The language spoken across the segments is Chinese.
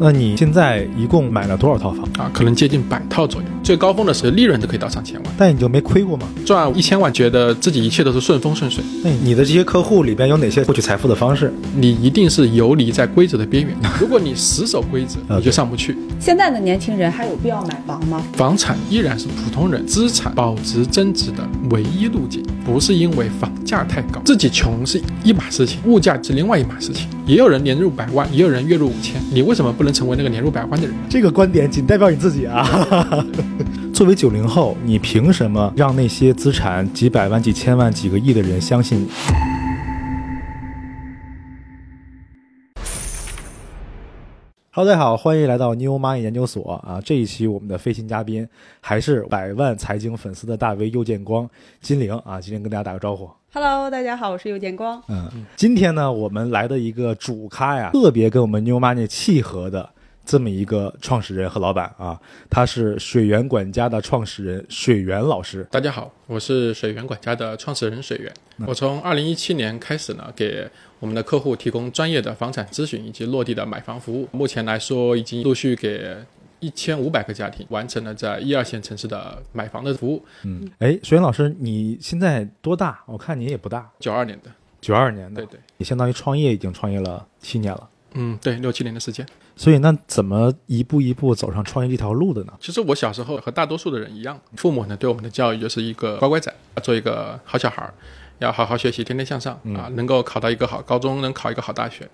那你现在一共买了多少套房？啊，可能接近百套左右，最高峰的时候利润都可以到上千万，但你就没亏过吗？赚一千万，觉得自己一切都是顺风顺水。那你的这些客户里边有哪些获取财富的方式？你一定是游离在规则的边缘，如果你死守规则，你就上不去。现在的年轻人还有必要买房吗？房产依然是普通人资产保值增值的唯一路径，不是因为房价太高，自己穷是一码事情，物价是另外一码事情。也有人年入百万，也有人月入五千，你为什么不能成为那个年入百万的人？这个观点仅代表你自己啊。作为九零后，你凭什么让那些资产几百万、几千万、几个亿的人相信你？Hello，大家好，欢迎来到 New Money 研究所啊！这一期我们的飞行嘉宾还是百万财经粉丝的大 V 右建光金玲啊，今天跟大家打个招呼。Hello，大家好，我是右建光。嗯，今天呢，我们来的一个主咖呀，特别跟我们 New Money 契合的这么一个创始人和老板啊，他是水源管家的创始人水源老师。大家好，我是水源管家的创始人水源。我从二零一七年开始呢，给我们的客户提供专业的房产咨询以及落地的买房服务。目前来说，已经陆续给一千五百个家庭完成了在一二线城市的买房的服务。嗯，哎，水源老师，你现在多大？我看你也不大，九二年的，九二年的，对对，你相当于创业已经创业了七年了。嗯，对，六七年的时间。所以那怎么一步一步走上创业这条路的呢？其实我小时候和大多数的人一样，父母呢对我们的教育就是一个乖乖仔，做一个好小孩儿，要好好学习，天天向上啊，能够考到一个好高中，能考一个好大学。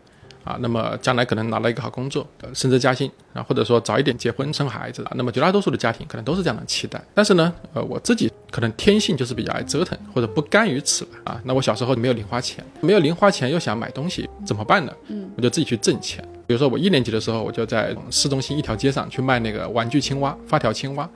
啊，那么将来可能拿到一个好工作，呃升职加薪啊，或者说早一点结婚生孩子啊，那么绝大多数的家庭可能都是这样的期待。但是呢，呃，我自己可能天性就是比较爱折腾，或者不甘于此吧。啊，那我小时候没有零花钱，没有零花钱又想买东西，怎么办呢？嗯，我就自己去挣钱。比如说我一年级的时候，我就在市中心一条街上去卖那个玩具青蛙、发条青蛙，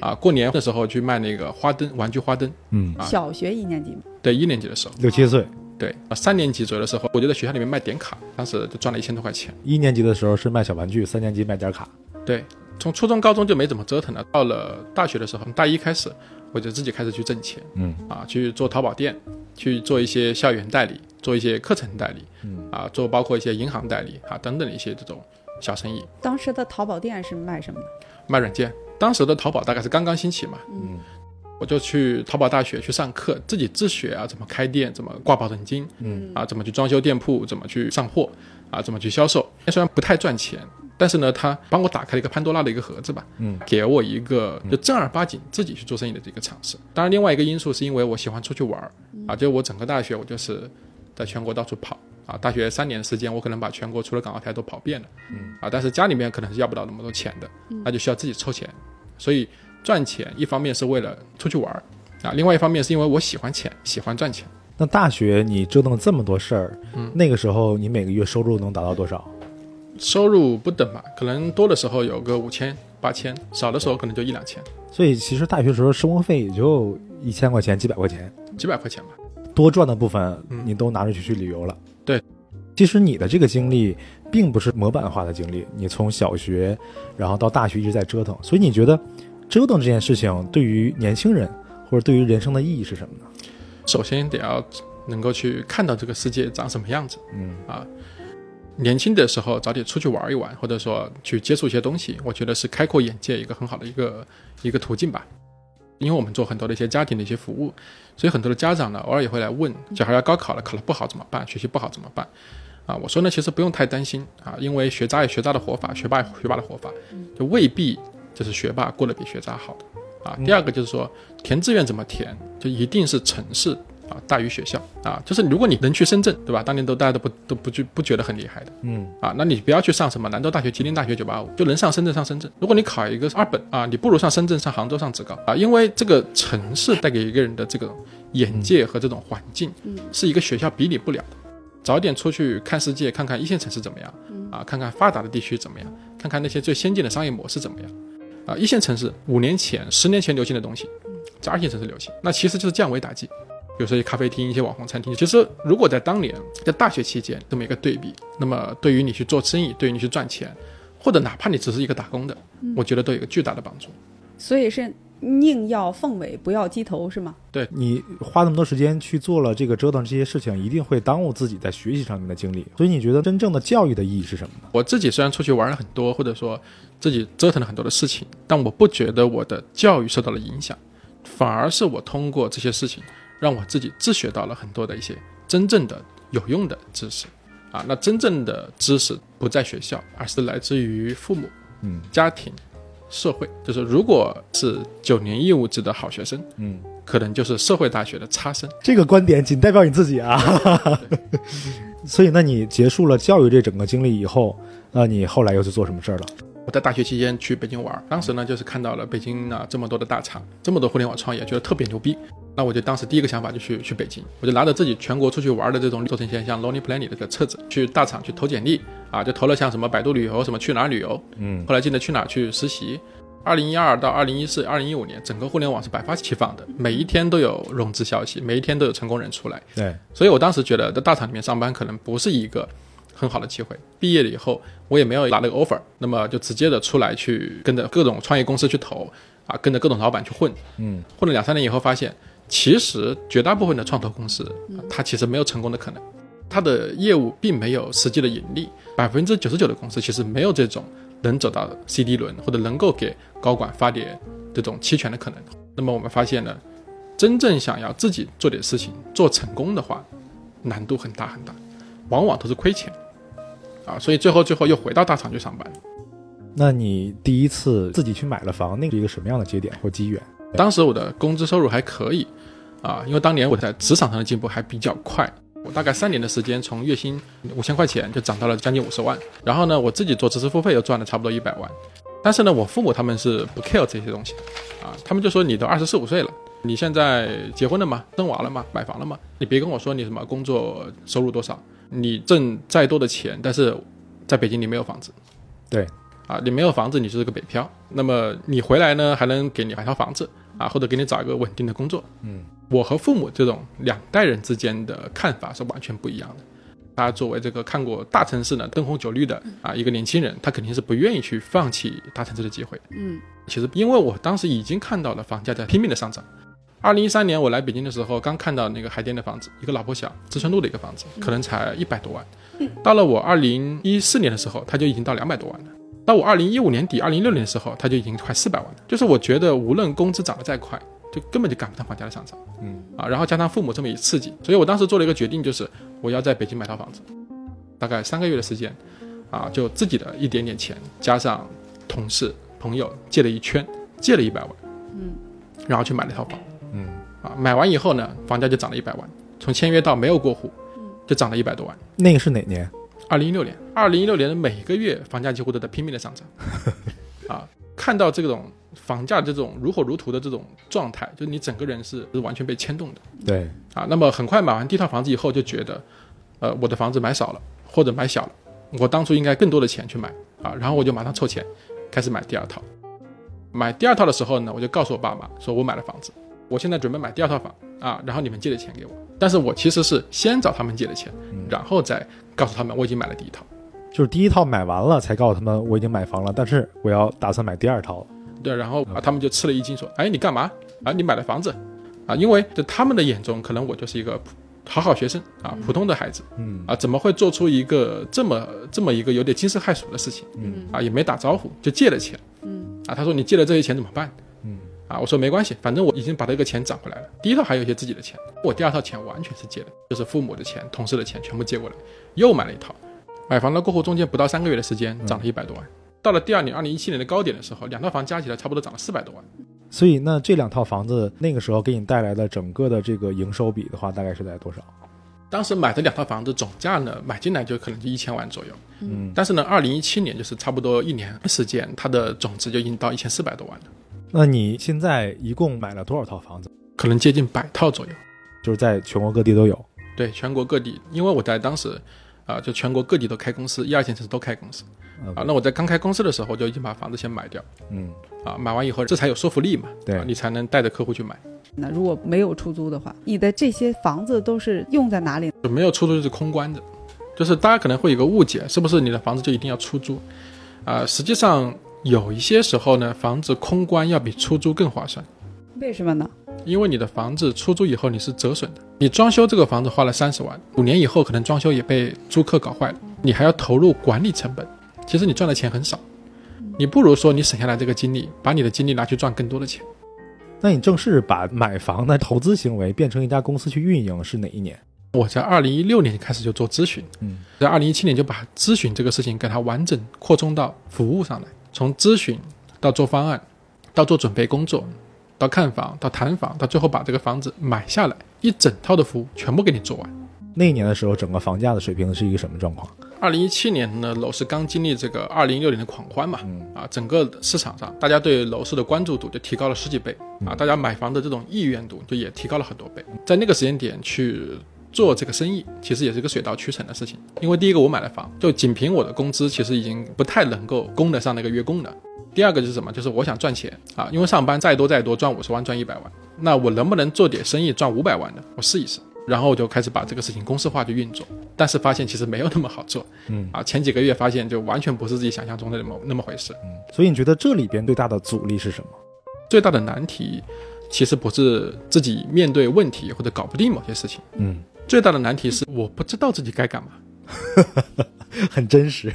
啊，过年的时候去卖那个花灯、玩具花灯。嗯，啊小学一年级吗？对，一年级的时候，六七岁，对，啊，三年级左右的时候，我就在学校里面卖点卡，当时就赚了一千多块钱。一年级的时候是卖小玩具，三年级卖点卡。对，从初中、高中就没怎么折腾了。到了大学的时候，大一开始，我就自己开始去挣钱，嗯啊，去做淘宝店，去做一些校园代理，做一些课程代理，嗯啊，做包括一些银行代理啊等等的一些这种小生意，当时的淘宝店是卖什么的？卖软件。当时的淘宝大概是刚刚兴起嘛，嗯，我就去淘宝大学去上课，自己自学啊，怎么开店，怎么挂保证金，嗯啊，怎么去装修店铺，怎么去上货，啊，怎么去销售。虽然不太赚钱，但是呢，他帮我打开了一个潘多拉的一个盒子吧，嗯，给我一个就正儿八经自己去做生意的这个尝试。当然，另外一个因素是因为我喜欢出去玩儿，啊，就我整个大学我就是在全国到处跑。啊，大学三年的时间，我可能把全国除了港澳台都跑遍了，嗯，啊，但是家里面可能是要不到那么多钱的，那就需要自己凑钱，所以赚钱一方面是为了出去玩儿，啊，另外一方面是因为我喜欢钱，喜欢赚钱。那大学你折腾了这么多事儿，嗯那个时候你每个月收入能达到多少？收入不等吧，可能多的时候有个五千、八千，少的时候可能就一两千、所以其实大学时候生活费也就一千块钱、几百块钱，几百块钱吧。多赚的部分嗯你都拿出去去旅游了。对，其实你的这个经历并不是模板化的经历，你从小学然后到大学一直在折腾，所以你觉得折腾这件事情对于年轻人或者对于人生的意义是什么呢？首先得要能够去看到这个世界长什么样子。嗯啊，年轻的时候早点出去玩一玩，或者说去接触一些东西，我觉得是开阔眼界一个很好的一个一个途径吧。因为我们做很多的一些家庭的一些服务，所以很多的家长呢，偶尔也会来问，小孩要高考了，考得不好怎么办？学习不好怎么办？啊，我说呢，其实不用太担心啊，因为学渣有学渣的活法，学霸有学霸的活法，就未必就是学霸过得比学渣好的啊。第二个就是说，填志愿怎么填，就一定是城市啊大于学校啊，就是如果你能去深圳，对吧？当年都大家都不都不觉不觉得很厉害的，嗯啊，那你不要去上什么兰州大学、吉林大学、九八五，就能上深圳上深圳。如果你考一个二本啊，你不如上深圳、上杭州、上职高啊，因为这个城市带给一个人的这个眼界和这种环境，嗯是一个学校比拟不了的。早点出去看世界，看看一线城市怎么样，啊，看看发达的地区怎么样，看看那些最先进的商业模式怎么样，啊，一线城市五年前、十年前流行的东西，在二线城市流行，那其实就是降维打击。比如说一些咖啡厅、一些网红餐厅，其实如果在当年在大学期间这么一个对比，那么对于你去做生意，对于你去赚钱，或者哪怕你只是一个打工的，我觉得都有一个巨大的帮助。所以是宁要凤尾，不要鸡头，是吗？对你花那么多时间去做了这个折腾这些事情，一定会耽误自己在学习上面的精力。所以你觉得真正的教育的意义是什么呢？我自己虽然出去玩了很多，或者说自己折腾了很多的事情，但我不觉得我的教育受到了影响，反而是我通过这些事情，让我自己自学到了很多的一些真正的有用的知识。啊，那真正的知识不在学校，而是来自于父母、嗯家庭、社会。就是如果是九年义务制的好学生，嗯，可能就是社会大学的差生。这个观点仅代表你自己啊。所以，那你结束了教育这整个经历以后，那你后来又去做什么事儿了？我在大学期间去北京玩，当时呢就是看到了北京啊这么多的大厂，这么多互联网创业，觉得特别牛逼。那我就当时第一个想法就去去北京，我就拿着自己全国出去玩的这种做成一些像 Lonely Planet 这个册子，去大厂去投简历啊，就投了像什么百度旅游、什么去哪儿旅游，嗯后来进了去哪儿去实习。二零一二到二零一四、二零一五年，整个互联网是百花齐放的，每一天都有融资消息，每一天都有成功人出来。对，所以我当时觉得在大厂里面上班可能不是一个很好的机会。毕业了以后，我也没有拿那个 offer，那么就直接的出来去跟着各种创业公司去投啊，跟着各种老板去混。嗯，混了两三年以后，发现其实绝大部分的创投公司，它其实没有成功的可能，它的业务并没有实际的盈利。百分之九十九的公司其实没有这种能走到 CD 轮或者能够给高管发点这种期权的可能。那么我们发现呢，真正想要自己做点事情做成功的话，难度很大很大，往往都是亏钱啊。所以最后最后又回到大厂去上班。那你第一次自己去买了房，那是一个什么样的节点或机缘？当时我的工资收入还可以啊，因为当年我在职场上的进步还比较快。我大概三年的时间，从月薪五千块钱就涨到了将近五十万。然后呢，我自己做知识付费又赚了差不多一百万。但是呢，我父母他们是不 care 这些东西啊，他们就说你都二十四五岁了，你现在结婚了吗？生娃了吗？买房了吗？你别跟我说你什么工作收入多少，你挣再多的钱，但是在北京你没有房子。对。啊，你没有房子，你就是个北漂。那么你回来呢，还能给你买套房子啊，或者给你找一个稳定的工作。嗯，我和父母这种两代人之间的看法是完全不一样的。他作为这个看过大城市呢灯红酒绿的啊一个年轻人，他肯定是不愿意去放弃大城市的机会。嗯，其实因为我当时已经看到了房价在拼命的上涨。二零一三年我来北京的时候，刚看到那个海淀的房子，一个老破小，知春路的一个房子，可能才一百多万。到了我二零一四年的时候，它就已经到两百多万了。到我二零一五年底、二零一六年的时候，它就已经快四百万了。就是我觉得，无论工资涨得再快，就根本就赶不上房价的上涨。嗯啊，然后加上父母这么一刺激，所以我当时做了一个决定，就是我要在北京买套房子。大概三个月的时间，啊，就自己的一点点钱，加上同事朋友借了一圈，借了一百万，嗯，然后去买了一套房。嗯啊，买完以后呢，房价就涨了一百万，从签约到没有过户，就涨了一百多万。那个是哪年？二零一六年，二零一六年的每个月房价几乎都在拼命的上涨，啊，看到这种房价这种如火如荼的这种状态，就你整个人是是完全被牵动的对，啊。那么很快买完第一套房子以后，就觉得，呃，我的房子买少了或者买小了，我当初应该更多的钱去买啊，然后我就马上凑钱开始买第二套。买第二套的时候呢，我就告诉我爸妈说我买了房子，我现在准备买第二套房啊，然后你们借的钱给我。但是我其实是先找他们借的钱，然后再告诉他们我已经买了第一套。就是第一套买完了才告诉他们我已经买房了，但是我要打算买第二套了。对，然后啊，他们就吃了一惊，说：“哎，你干嘛啊？你买了房子啊？因为在他们的眼中，可能我就是一个普好好学生啊，普通的孩子嗯啊，怎么会做出一个这么这么一个有点惊世骇俗的事情嗯啊？也没打招呼就借了钱嗯啊？他说你借了这些钱怎么办？嗯啊，我说没关系，反正我已经把这个钱涨回来了。第一套还有一些自己的钱，我第二套钱完全是借的，就是父母的钱、同事的钱全部借过来，又买了一套。买房的过后，中间不到三个月的时间，涨了一百多万。到了第二年，二零一七年的高点的时候，两套房加起来差不多涨了四百多万。所以那这两套房子那个时候给你带来的整个的这个营收比的话，大概是在多少？当时买的两套房子总价呢，买进来就可能就一千万左右。嗯，但是呢，二零一七年就是差不多一年时间，它的总值就已经到一千四百多万了，那你现在一共买了多少套房子？可能接近百套左右。就是在全国各地都有。对，全国各地，因为我在当时，啊、就全国各地都开公司，一二线城市都开公司。嗯啊，那我在刚开公司的时候，就已经把房子先买掉。嗯，啊，买完以后，这才有说服力嘛，对啊你才能带着客户去买。那如果没有出租的话，你的这些房子都是用在哪里？就没有出租就是空关的，就是大家可能会有个误解，是不是你的房子就一定要出租？啊、实际上有一些时候呢，房子空关要比出租更划算，为什么呢？因为你的房子出租以后你是折损的，你装修这个房子花了三十万，五年以后可能装修也被租客搞坏了，你还要投入管理成本，其实你赚的钱很少，你不如说你省下来这个精力，把你的精力拿去赚更多的钱。那你正式把买房的投资行为变成一家公司去运营是哪一年？我在二零一六年开始就做咨询，嗯，在二零一七年就把咨询这个事情给它完整扩充到服务上来，从咨询到做方案，到做准备工作，到看房，到谈房，到最后把这个房子买下来，一整套的服务全部给你做完。那一年的时候，整个房价的水平是一个什么状况？二零一七年呢，楼市刚经历这个二零一六年的狂欢嘛，啊，整个市场上大家对楼市的关注度就提高了十几倍啊，大家买房的这种意愿度就也提高了很多倍。在那个时间点去做这个生意，其实也是一个水到渠成的事情。因为第一个我买了房，就仅凭我的工资，其实已经不太能够供得上那个月供了。第二个就是什么？就是我想赚钱啊，因为上班再多再多赚五十万赚一百万，那我能不能做点生意赚五百万的？我试一试。然后我就开始把这个事情公式化去运作，但是发现其实没有那么好做，嗯啊，前几个月发现就完全不是自己想象中的那么那么回事。嗯所以你觉得这里边最大的阻力是什么？最大的难题其实不是自己面对问题或者搞不定某些事情，嗯，最大的难题是我不知道自己该干嘛。很真实。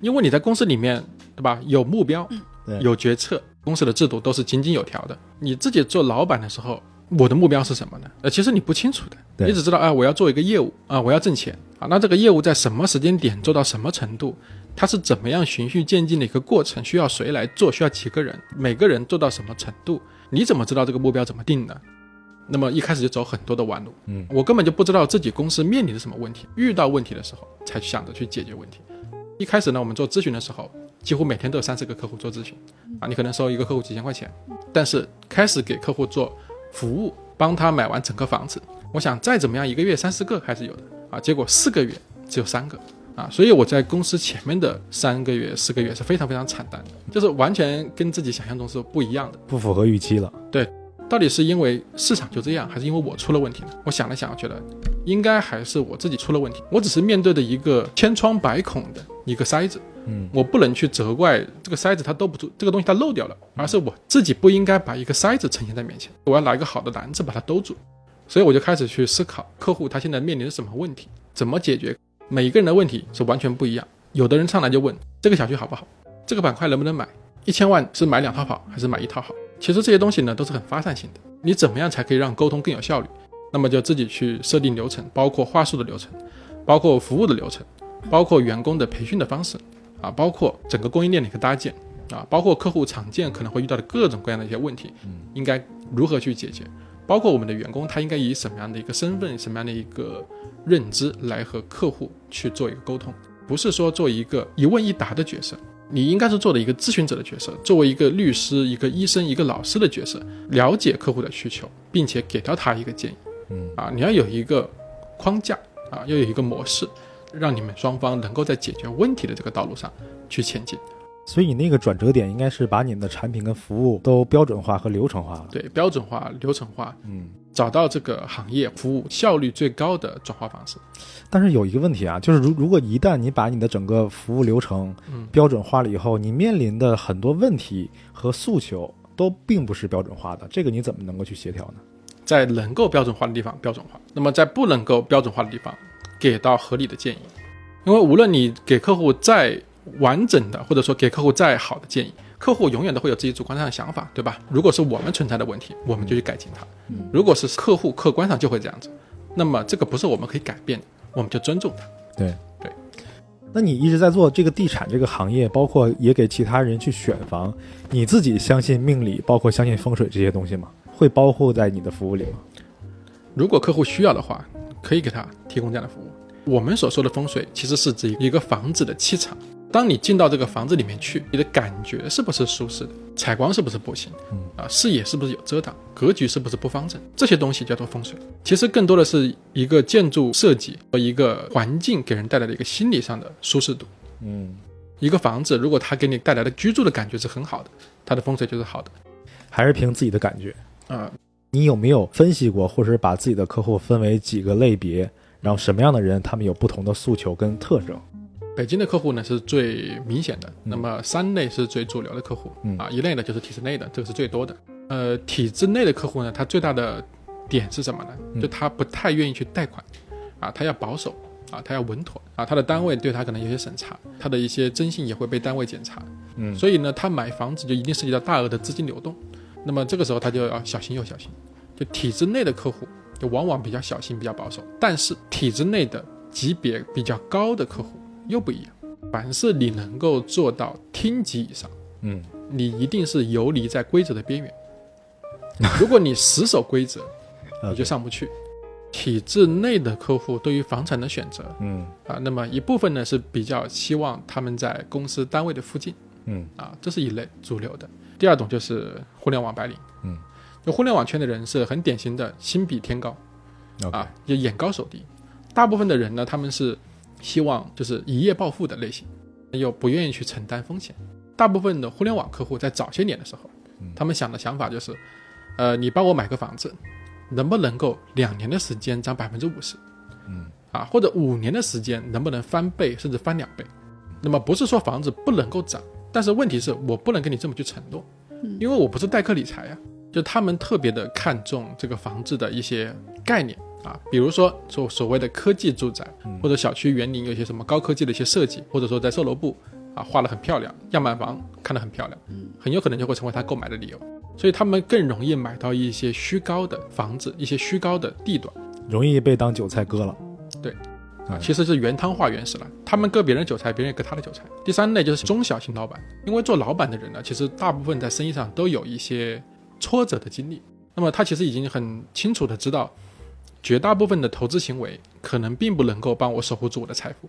因为你在公司里面，对吧？有目标，对有决策，公司的制度都是井井有条的。你自己做老板的时候，我的目标是什么呢？呃，其实你不清楚的，你只知道，哎，我要做一个业务啊，我要挣钱啊。那这个业务在什么时间点做到什么程度？它是怎么样循序渐进的一个过程？需要谁来做？需要几个人？每个人做到什么程度？你怎么知道这个目标怎么定的？那么一开始就走很多的弯路，嗯，我根本就不知道自己公司面临着什么问题，遇到问题的时候才想着去解决问题。一开始呢，我们做咨询的时候，几乎每天都有三四个客户做咨询，啊，你可能收一个客户几千块钱，但是开始给客户做服务，帮他买完整个房子，我想再怎么样一个月三四个还是有的。啊，结果四个月只有三个。啊，所以我在公司前面的三个月、四个月是非常非常惨淡的，就是完全跟自己想象中是不一样的。不符合预期了。到底是因为市场就这样，还是因为我出了问题呢？我想了想，我觉得应该还是我自己出了问题。我只是面对的一个千疮百孔的一个筛子，嗯，我不能去责怪这个筛子它兜不住，这个东西它漏掉了，而是我自己不应该把一个筛子呈现在面前，我要拿一个好的篮子把它兜住。所以我就开始去思考客户他现在面临的什么问题，怎么解决。每一个人的问题是完全不一样，有的人上来就问这个小区好不好，这个板块能不能买，一千万是买两套好还是买一套好？其实这些东西呢都是很发散性的，你怎么样才可以让沟通更有效率？那么就自己去设定流程，包括话术的流程，包括服务的流程，包括员工的培训的方式，啊，包括整个供应链的一个搭建，啊，包括客户常见可能会遇到的各种各样的一些问题，应该如何去解决？包括我们的员工他应该以什么样的一个身份、什么样的一个认知来和客户去做一个沟通，不是说做一个一问一答的角色。你应该是做的一个咨询者的角色，作为一个律师、一个医生、一个老师的角色，了解客户的需求，并且给到他一个建议。嗯啊，你要有一个框架啊，要有一个模式，让你们双方能够在解决问题的这个道路上去前进。所以你那个转折点应该是把你们的产品跟服务都标准化和流程化了。对，标准化、流程化，嗯，找到这个行业服务效率最高的转化方式。但是有一个问题啊，就是如如果一旦你把你的整个服务流程嗯标准化了以后，你面临的很多问题和诉求都并不是标准化的，这个你怎么能够去协调呢？在能够标准化的地方标准化，那么在不能够标准化的地方，给到合理的建议。因为无论你给客户再完整的，或者说给客户再好的建议，客户永远都会有自己主观上的想法，对吧？如果是我们存在的问题，我们就去改进它；如果是客户客观上就会这样子，那么这个不是我们可以改变的，我们就尊重它。对对。那你一直在做这个地产这个行业，包括也给其他人去选房，你自己相信命理，包括相信风水这些东西吗？会包括在你的服务里吗？如果客户需要的话，可以给他提供这样的服务。我们所说的风水，其实是指一个房子的气场。当你进到这个房子里面去，你的感觉是不是舒适的？采光是不是不行？嗯啊，视野是不是有遮挡？格局是不是不方正？这些东西叫做风水。其实更多的是一个建筑设计和一个环境给人带来的一个心理上的舒适度。嗯，一个房子如果它给你带来的居住的感觉是很好的，它的风水就是好的。还是凭自己的感觉。啊、你有没有分析过，或者是把自己的客户分为几个类别，然后什么样的人他们有不同的诉求跟特征？北京的客户呢是最明显的，那么三类是最主流的客户，嗯啊，一类呢就是体制内的，这个是最多的。呃，体制内的客户呢，他最大的点是什么呢？嗯就他不太愿意去贷款，啊，他要保守，啊，他要稳妥，啊，他的单位对他可能有些审查，他的一些征信也会被单位检查，嗯所以呢，他买房子就一定涉及到大额的资金流动，那么这个时候他就要小心又小心。就体制内的客户，就往往比较小心、比较保守，但是体制内的级别比较高的客户又不一样。凡是你能够做到厅级以上，嗯你一定是游离在规则的边缘。如果你死守规则，你就上不去。体制内的客户对于房产的选择嗯啊，那么一部分呢是比较希望他们在公司单位的附近嗯啊，这是一类主流的。第二种就是互联网白领，嗯，就互联网圈的人是很典型的心比天高啊，就眼高手低。大部分的人呢，他们是希望就是一夜暴富的类型，又不愿意去承担风险。大部分的互联网客户在早些年的时候，他们想的想法就是，呃，你帮我买个房子，能不能够两年的时间涨百分之五十？嗯，啊，或者五年的时间能不能翻倍甚至翻两倍？那么不是说房子不能够涨，但是问题是我不能跟你这么去承诺，因为我不是代客理财呀、就他们特别的看重这个房子的一些概念啊，比如说所所谓的科技住宅，或者小区园林有一些什么高科技的一些设计，或者说在售楼部啊画得很漂亮，样板房看得很漂亮，很有可能就会成为他购买的理由。所以他们更容易买到一些虚高的房子，一些虚高的地段容易被当韭菜割了。对啊，嗯其实是原汤化原食了。他们割别人的韭菜，别人也割他的韭菜。第三类就是中小型老板，因为做老板的人呢，其实大部分在生意上都有一些挫折的经历。那么他其实已经很清楚的知道，绝大部分的投资行为可能并不能够帮我守护住我的财富，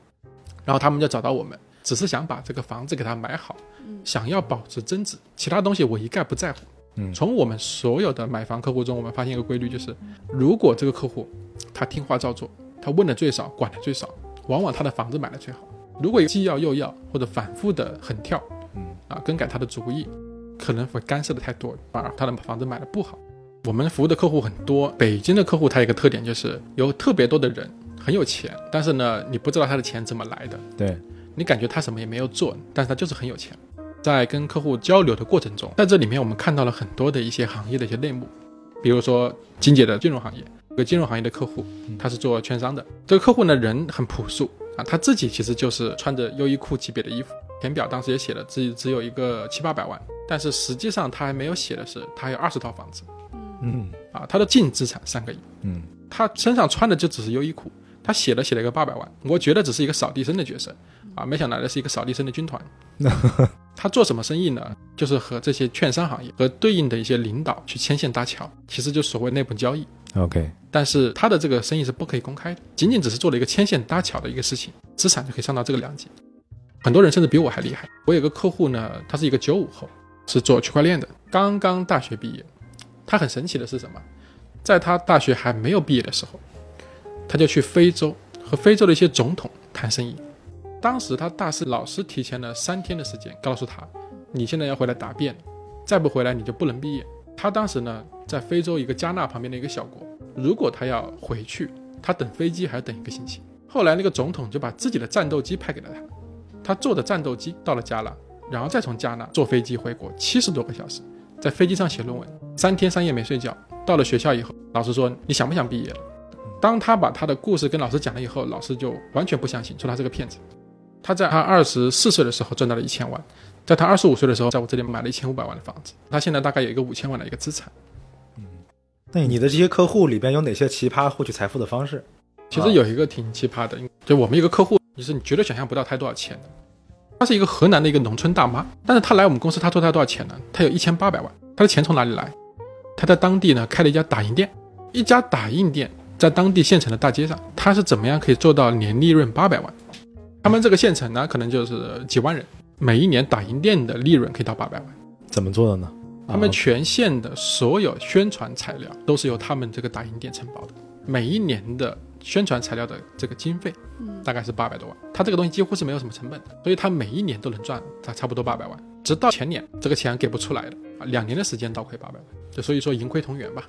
然后他们就找到我们，只是想把这个房子给他买好，想要保值增值，其他东西我一概不在乎。嗯从我们所有的买房客户中，我们发现一个规律，就是如果这个客户他听话照做，他问的最少，管的最少，往往他的房子买的最好。如果既要又要，或者反复的横跳，嗯啊，更改他的主意，可能会干涉的太多，反而他的房子买的不好。我们服务的客户很多，北京的客户他有一个特点就是有特别多的人很有钱，但是呢，你不知道他的钱怎么来的，对，你感觉他什么也没有做，但是他就是很有钱。在跟客户交流的过程中，在这里面我们看到了很多的一些行业的一些内幕，比如说金姐的金融行业，有个金融行业的客户，他是做券商的。这个客户呢人很朴素啊，他自己其实就是穿着优衣库级别的衣服，填表当时也写了自己只有一个七八百万，但是实际上他还没有写的是他有二十套房子嗯啊，他的净资产三个亿，嗯他身上穿的就只是优衣库，他写了写了一个八百万，我觉得只是一个扫地僧的角色啊，没想到来的是一个扫地僧的军团。他做什么生意呢？就是和这些券商行业和对应的一些领导去牵线搭桥，其实就所谓内部交易。，OK，但是他的这个生意是不可以公开的，仅仅只是做了一个牵线搭桥的一个事情，资产就可以上到这个量级。很多人甚至比我还厉害。我有个客户呢，他是一个九五后，是做区块链的，刚刚大学毕业。他很神奇的是什么？在他大学还没有毕业的时候，他就去非洲和非洲的一些总统谈生意。当时他大四老师提前了三天的时间告诉他，你现在要回来答辩，再不回来你就不能毕业。他当时呢在非洲一个加纳旁边的一个小国，如果他要回去，他等飞机还要等一个星期。后来那个总统就把自己的战斗机派给了他，他坐着战斗机到了加纳，然后再从加纳坐飞机回国，七十多个小时，在飞机上写论文，三天三夜没睡觉。到了学校以后，老师说你想不想毕业了？当他把他的故事跟老师讲了以后，老师就完全不相信，说他是个骗子。他在他二十四岁的时候赚到了一千万，在他二十五岁的时候，在我这里买了一千五百万的房子。他现在大概有一个五千万的一个资产。嗯那你的这些客户里边有哪些奇葩获取财富的方式？其实有一个挺奇葩的，就我们一个客户，就是你绝对想象不到他多少钱的。她是一个河南的一个农村大妈，但是他来我们公司，他说她多少钱呢？他有一千八百万，他的钱从哪里来？她在当地呢开了一家打印店，一家打印店在当地县城的大街上，他是怎么样可以做到年利润八百万？他们这个县城呢，可能就是几万人，每一年打印店的利润可以到八百万。怎么做的呢？他们啊全县的所有宣传材料都是由他们这个打印店承包的，每一年的宣传材料的这个经费，大概是八百多万。他这个东西几乎是没有什么成本的，所以他每一年都能赚差差不多八百万。直到前年这个钱给不出来了啊，两年的时间倒亏八百万，就所以说盈亏同源吧。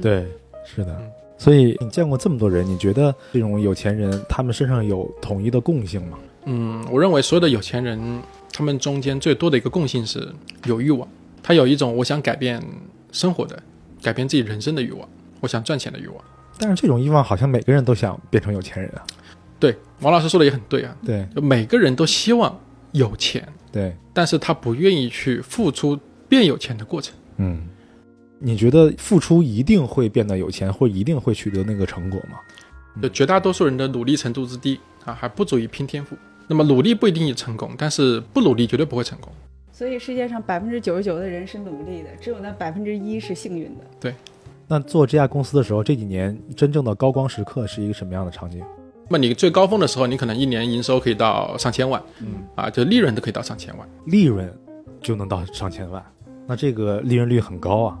对，是的嗯。所以你见过这么多人，你觉得这种有钱人他们身上有统一的共性吗？嗯，我认为所有的有钱人，他们中间最多的一个共性是有欲望，他有一种我想改变生活的、改变自己人生的欲望，我想赚钱的欲望。但是这种欲望好像每个人都想变成有钱人啊。对，王老师说的也很对啊，对就每个人都希望有钱，对，但是他不愿意去付出变有钱的过程。嗯，你觉得付出一定会变得有钱，或一定会取得那个成果吗？就绝大多数人的努力程度之低啊，还不足以拼天赋。那么努力不一定成功，但是不努力绝对不会成功。所以世界上百分之九十九的人是努力的，只有那百分之一是幸运的。那做这家公司的时候，这几年真正的高光时刻是一个什么样的场景？那么你最高峰的时候，你可能一年营收可以到上千万，嗯，啊，就利润都可以到上千万利润就能到上千万，那这个利润率很高啊。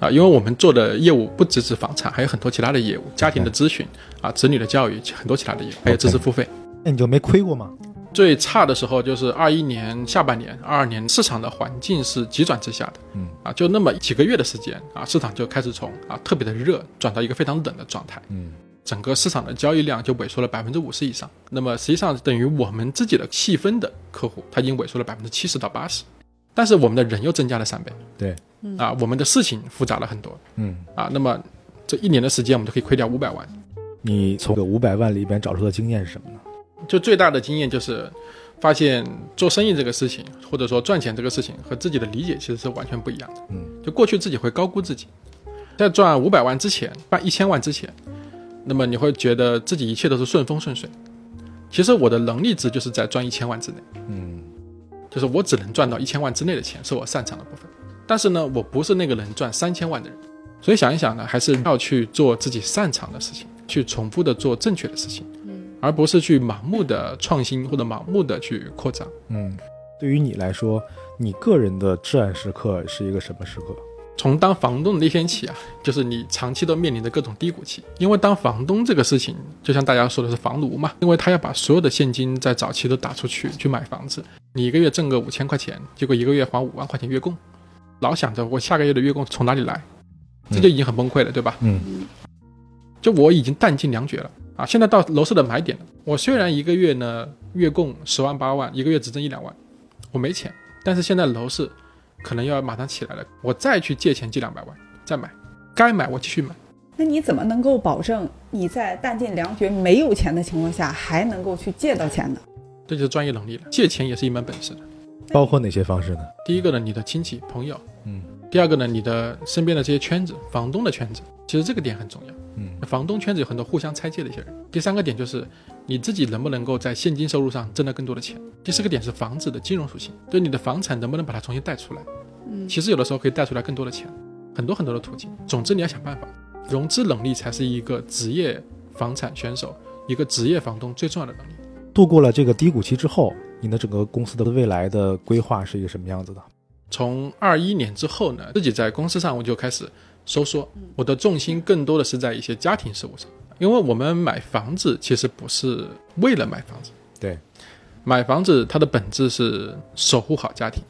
啊，因为我们做的业务不只是房产，还有很多其他的业务，家庭的咨询啊，子女的教育，很多其他的业务，还有知识付费。那你就没亏过吗？最差的时候就是二一年下半年，二二年市场的环境是急转直下的，嗯啊，就那么几个月的时间啊，市场就开始从啊特别的热转到一个非常冷的状态，嗯整个市场的交易量就萎缩了百分之五十以上。那么实际上等于我们自己的细分的客户，他已经萎缩了百分之七十到八十，但是我们的人又增加了三倍，对，啊，我们的事情复杂了很多嗯，啊，那么这一年的时间我们就可以亏掉五百万。你从这五百万里边找出的经验是什么呢？就最大的经验就是，发现做生意这个事情，或者说赚钱这个事情，和自己的理解其实是完全不一样的。嗯，就过去自己会高估自己，在赚五百万之前，赚一千万之前，那么你会觉得自己一切都是顺风顺水。其实我的能力值就是在赚一千万之内，嗯就是我只能赚到一千万之内的钱，是我擅长的部分。但是呢，我不是那个能赚三千万的人，所以想一想呢，还是要去做自己擅长的事情，去重复的做正确的事情，而不是去盲目的创新或者盲目的去扩张。嗯，对于你来说，你个人的至暗时刻是一个什么时刻？从当房东的那天起啊，就是你长期都面临着各种低谷期，因为当房东这个事情，就像大家说的是房奴嘛，因为他要把所有的现金在早期都打出去去买房子，你一个月挣个五千块钱，结果一个月还五万块钱月供，老想着我下个月的月供从哪里来，这就已经很崩溃了，对吧？嗯就我已经弹尽粮绝了啊！现在到楼市的买点了，我虽然一个月呢月供十万八万，一个月只挣一两万，我没钱，但是现在楼市可能要马上起来了，我再去借钱借两百万再买，该买我继续买。那你怎么能够保证你在弹尽粮绝、没有钱的情况下，还能够去借到钱呢？这就是专业能力了。借钱也是一门本事的。包括哪些方式呢？第一个呢，你的亲戚朋友；嗯第二个呢，你的身边的这些圈子，房东的圈子，其实这个点很重要。嗯房东圈子有很多互相拆借的一些人。第三个点就是你自己能不能够在现金收入上挣到更多的钱。第四个点是房子的金融属性，对你的房产能不能把它重新贷出来。嗯其实有的时候可以贷出来更多的钱，很多很多的途径。总之你要想办法，融资能力才是一个职业房产选手、一个职业房东最重要的能力。度过了这个低谷期之后，你的整个公司的未来的规划是一个什么样子的？从二一年之后呢，自己在公司上我就开始收缩，我的重心更多的是在一些家庭事务上，因为我们买房子其实不是为了买房子，对，买房子它的本质是守护好家庭，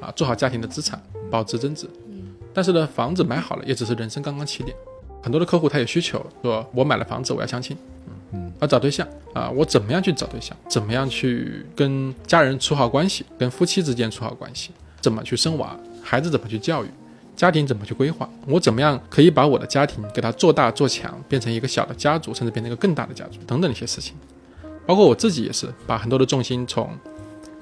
啊，做好家庭的资产，保值增值。但是呢，房子买好了也只是人生刚刚起点，很多的客户他有需求，说我买了房子我要相亲，嗯，要找对象啊，我怎么样去找对象？怎么样去跟家人处好关系？跟夫妻之间处好关系？怎么去生娃？孩子怎么去教育？家庭怎么去规划？我怎么样可以把我的家庭给它做大做强，变成一个小的家族，甚至变成一个更大的家族等等一些事情。包括我自己也是把很多的重心从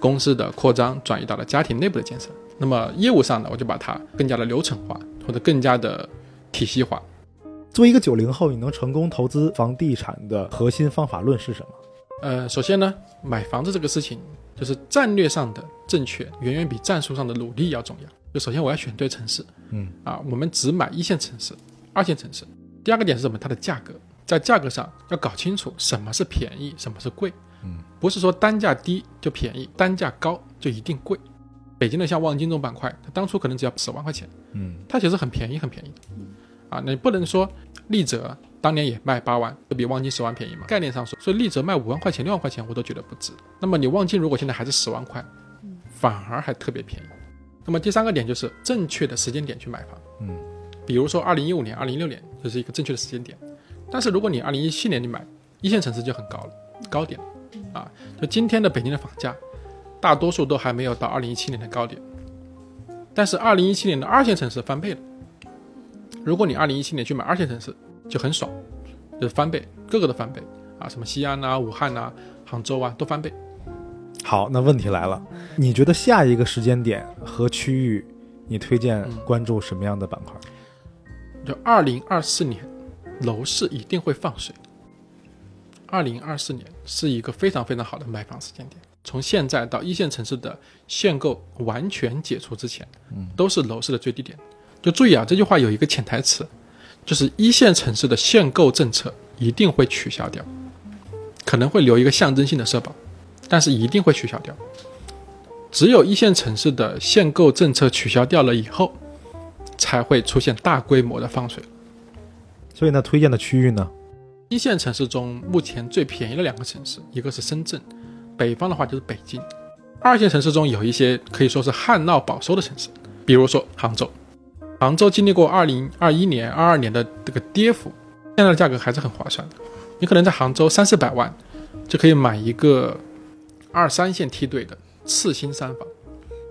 公司的扩张转移到了家庭内部的建设。那么业务上呢，我就把它更加的流程化，或者更加的体系化。作为一个九零后，你能成功投资房地产的核心方法论是什么？呃，首先呢，买房子这个事情，就是战略上的正确，远远比战术上的努力要重要。就首先我要选对城市，嗯啊，我们只买一线城市、二线城市。第二个点是什么？它的价格，在价格上要搞清楚什么是便宜，什么是贵。嗯，不是说单价低就便宜，单价高就一定贵。北京的像望京这种板块，它当初可能只要十万块钱，嗯它其实很便宜，很便宜的。啊，你不能说丽泽当年也卖八万，就比望京十万便宜嘛？概念上说，所以丽泽卖五万块钱、六万块钱，我都觉得不值。那么你望京如果现在还是十万块，反而还特别便宜。那么第三个点就是正确的时间点去买房，嗯，比如说二零一五年、二零一六年就是一个正确的时间点。但是如果你二零一七年你买，一线城市就很高了，高点了啊，就今天的北京的房价，大多数都还没有到二零一七年的高点，但是二零一七年的二线城市翻倍了。如果你二零一七年去买二线城市，就很爽，就是翻倍，各个都翻倍啊，什么西安呐、武汉呐、杭州啊都翻倍。好，那问题来了，你觉得下一个时间点和区域，你推荐嗯关注什么样的板块？就二零二四年，楼市一定会放水。二零二四年是一个非常非常好的买房时间点。从现在到一线城市的限购完全解除之前，都是楼市的最低点。就注意啊，这句话有一个潜台词，就是一线城市的限购政策一定会取消掉，可能会留一个象征性的社保，但是一定会取消掉。只有一线城市的限购政策取消掉了以后，才会出现大规模的放水。所以呢，推荐的区域呢？一线城市中目前最便宜的两个城市，一个是深圳，北方的话就是北京。二线城市中有一些可以说是旱涝保收的城市，比如说杭州。杭州经历过二零二一年、二二年的这个跌幅，现在的价格还是很划算的。你可能在杭州三四百万就可以买一个二三线梯队的次新三房，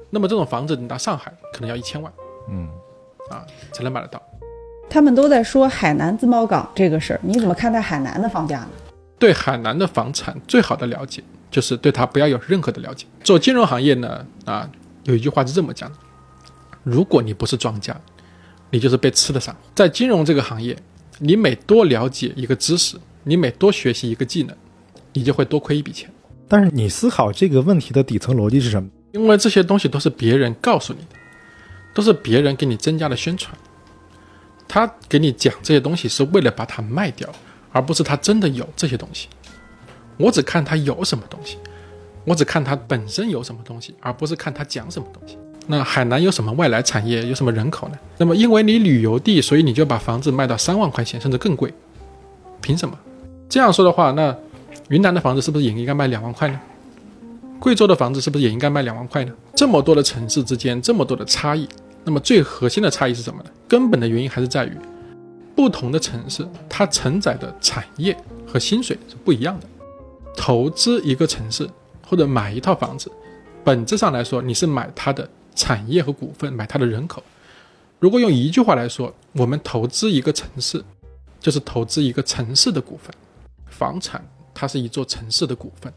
那么这种房子你到上海可能要一千万嗯，啊才能买得到。他们都在说海南自贸港这个事儿，你怎么看待海南的房价呢？对海南的房产最好的了解，就是对它不要有任何的了解。做金融行业呢，啊，有一句话是这么讲的：如果你不是庄家，你就是被吃的散户。在金融这个行业，你每多了解一个知识，你每多学习一个技能，你就会多亏一笔钱。但是你思考这个问题的底层逻辑是什么？因为这些东西都是别人告诉你的，都是别人给你增加的宣传。他给你讲这些东西是为了把它卖掉，而不是他真的有这些东西。我只看他有什么东西，我只看他本身有什么东西，而不是看他讲什么东西。那海南有什么外来产业，有什么人口呢？那么因为你旅游地，所以你就把房子卖到三万块钱甚至更贵，凭什么？这样说的话，那云南的房子是不是也应该卖两万块呢？贵州的房子是不是也应该卖两万块呢？这么多的城市之间，这么多的差异，那么最核心的差异是什么呢？根本的原因还是在于，不同的城市它承载的产业和薪水是不一样的。投资一个城市或者买一套房子，本质上来说，你是买它的产业和股份，买它的人口。如果用一句话来说，我们投资一个城市，就是投资一个城市的股份。房产它是一座城市的股份，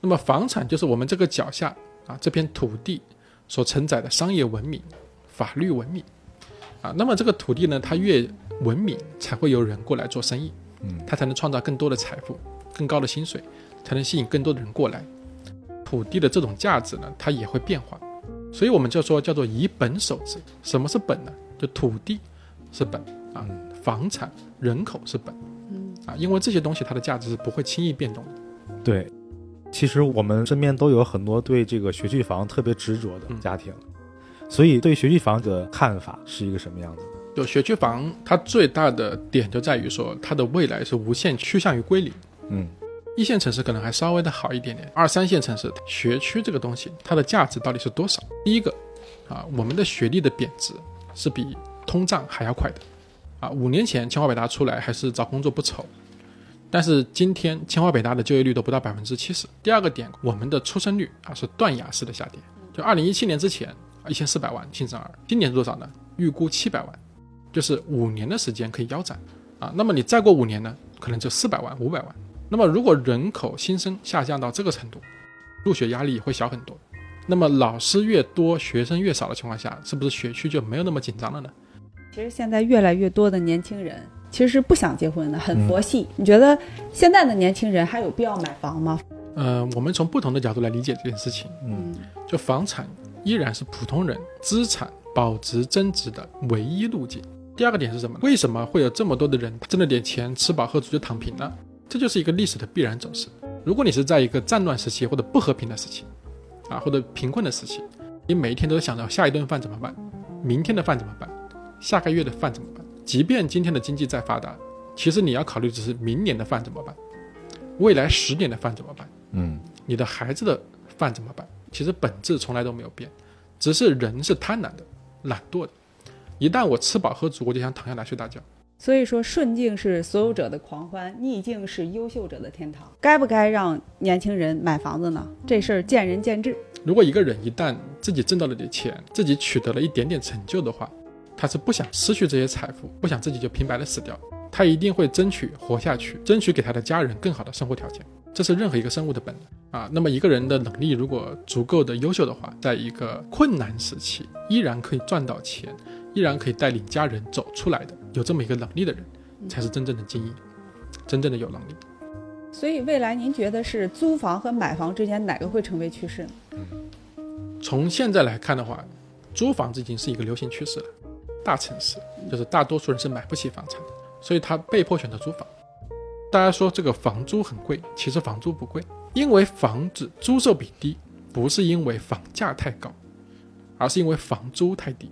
那么房产就是我们这个脚下啊这片土地所承载的商业文明、法律文明啊。那么这个土地呢，它越文明，才会有人过来做生意，嗯，它才能创造更多的财富、更高的薪水，才能吸引更多的人过来。土地的这种价值呢，它也会变化，所以我们就说叫做以本守之。什么是本呢？就土地是本啊，房产、人口是本。啊，因为这些东西它的价值是不会轻易变动的。对，其实我们身边都有很多对这个学区房特别执着的嗯家庭，所以对学区房的看法是一个什么样子的？就学区房，它最大的点就在于说，它的未来是无限趋向于归零。嗯，一线城市可能还稍微的好一点点，二三线城市学区这个东西，它的价值到底是多少？第一个，啊，我们的学历的贬值是比通胀还要快的。啊，五年前清华北大出来还是找工作不愁，但是今天清华北大的就业率都不到百分之七十。第二个点，我们的出生率啊是断崖式的下跌。就二零一七年之前，一千四百万新生儿，今年是多少呢？预估七百万，就是五年的时间可以腰斩啊。那么你再过五年呢，可能就四百万、五百万。那么如果人口新生下降到这个程度，入学压力也会小很多。那么老师越多，学生越少的情况下，是不是学区就没有那么紧张了呢？其实现在越来越多的年轻人其实是不想结婚的，很佛系。你觉得现在的年轻人还有必要买房吗？呃，我们从不同的角度来理解这件事情。嗯，就房产依然是普通人资产保值增值的唯一路径。第二个点是什么呢？为什么会有这么多的人挣了点钱，吃饱喝足就躺平呢？这就是一个历史的必然走势。如果你是在一个战乱时期或者不和平的时期，啊，或者贫困的时期，你每一天都想着下一顿饭怎么办，明天的饭怎么办，下个月的饭怎么办？即便今天的经济再发达，其实你要考虑只是明年的饭怎么办，未来十年的饭怎么办？嗯，你的孩子的饭怎么办？其实本质从来都没有变，只是人是贪婪的、懒惰的。一旦我吃饱喝足，我就想躺下来睡大觉。所以说，顺境是所有者的狂欢，逆境是优秀者的天堂。该不该让年轻人买房子呢？这事儿见仁见智。如果一个人一旦自己挣到了点钱，自己取得了一点点成就的话，他是不想失去这些财富，不想自己就平白的死掉，他一定会争取活下去，争取给他的家人更好的生活条件。这是任何一个生物的本能啊。那么一个人的能力如果足够的优秀的话，在一个困难时期依然可以赚到钱，依然可以带领家人走出来的，有这么一个能力的人，才是真正的精英，真正的有能力。所以未来您觉得是租房和买房之间哪个会成为趋势呢？从现在来看的话，租房子已经是一个流行趋势了。大城市就是大多数人是买不起房产的，所以他被迫选择租房。大家说这个房租很贵，其实房租不贵，因为房子租售比低，不是因为房价太高，而是因为房租太低。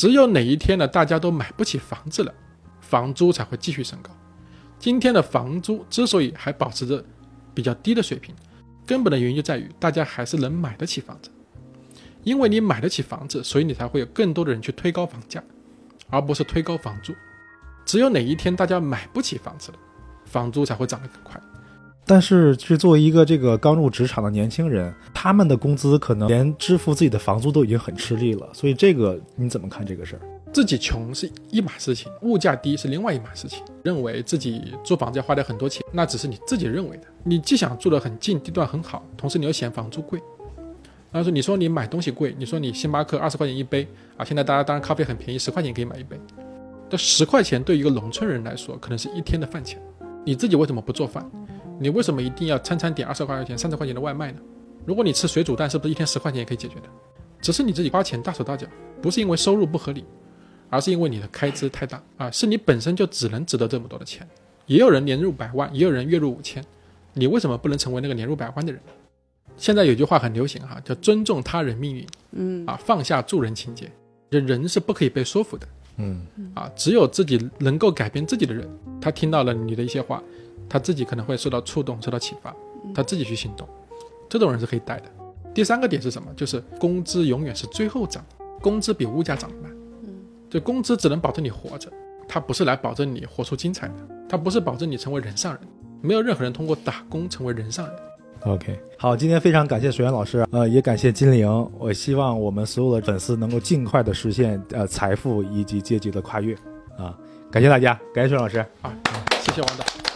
只有哪一天呢，大家都买不起房子了，房租才会继续升高。今天的房租之所以还保持着比较低的水平，根本的原因就在于大家还是能买得起房子。因为你买得起房子，所以你才会有更多的人去推高房价，而不是推高房租。只有哪一天大家买不起房子了，房租才会涨得更快。但是，是作为一个这个刚入职场的年轻人，他们的工资可能连支付自己的房租都已经很吃力了。所以，这个你怎么看这个事儿？自己穷是一码事情，物价低是另外一码事情。认为自己租房子要花掉很多钱，那只是你自己认为的。你既想住得很近，地段很好，同时你又嫌房租贵。然后说，你说你买东西贵，你说你星巴克二十块钱一杯啊，现在大家当然咖啡很便宜，十块钱可以买一杯。这十块钱对一个农村人来说，可能是一天的饭钱。你自己为什么不做饭？你为什么一定要餐餐点二十块钱、三十块钱的外卖呢？如果你吃水煮蛋，是不是一天十块钱也可以解决的？只是你自己花钱大手大脚，不是因为收入不合理，而是因为你的开支太大啊，是你本身就只能值得这么多的钱。也有人年入百万，也有人月入五千，你为什么不能成为那个年入百万的人？现在有句话很流行哈，叫尊重他人命运，嗯啊，放下助人情节。这人是不可以被说服的，嗯啊，只有自己能够改变自己的人，他听到了你的一些话，他自己可能会受到触动，受到启发，他自己去行动，这种人是可以带的。第三个点是什么？就是工资永远是最后涨，工资比物价涨得慢。嗯，这工资只能保证你活着，它不是来保证你活出精彩的，它不是保证你成为人上人，没有任何人通过打工成为人上人。OK，好，今天非常感谢水源老师，呃，也感谢金玲。我希望我们所有的粉丝能够尽快的实现呃财富以及阶级的跨越啊！感谢大家，感谢水源老师。啊，谢谢王导。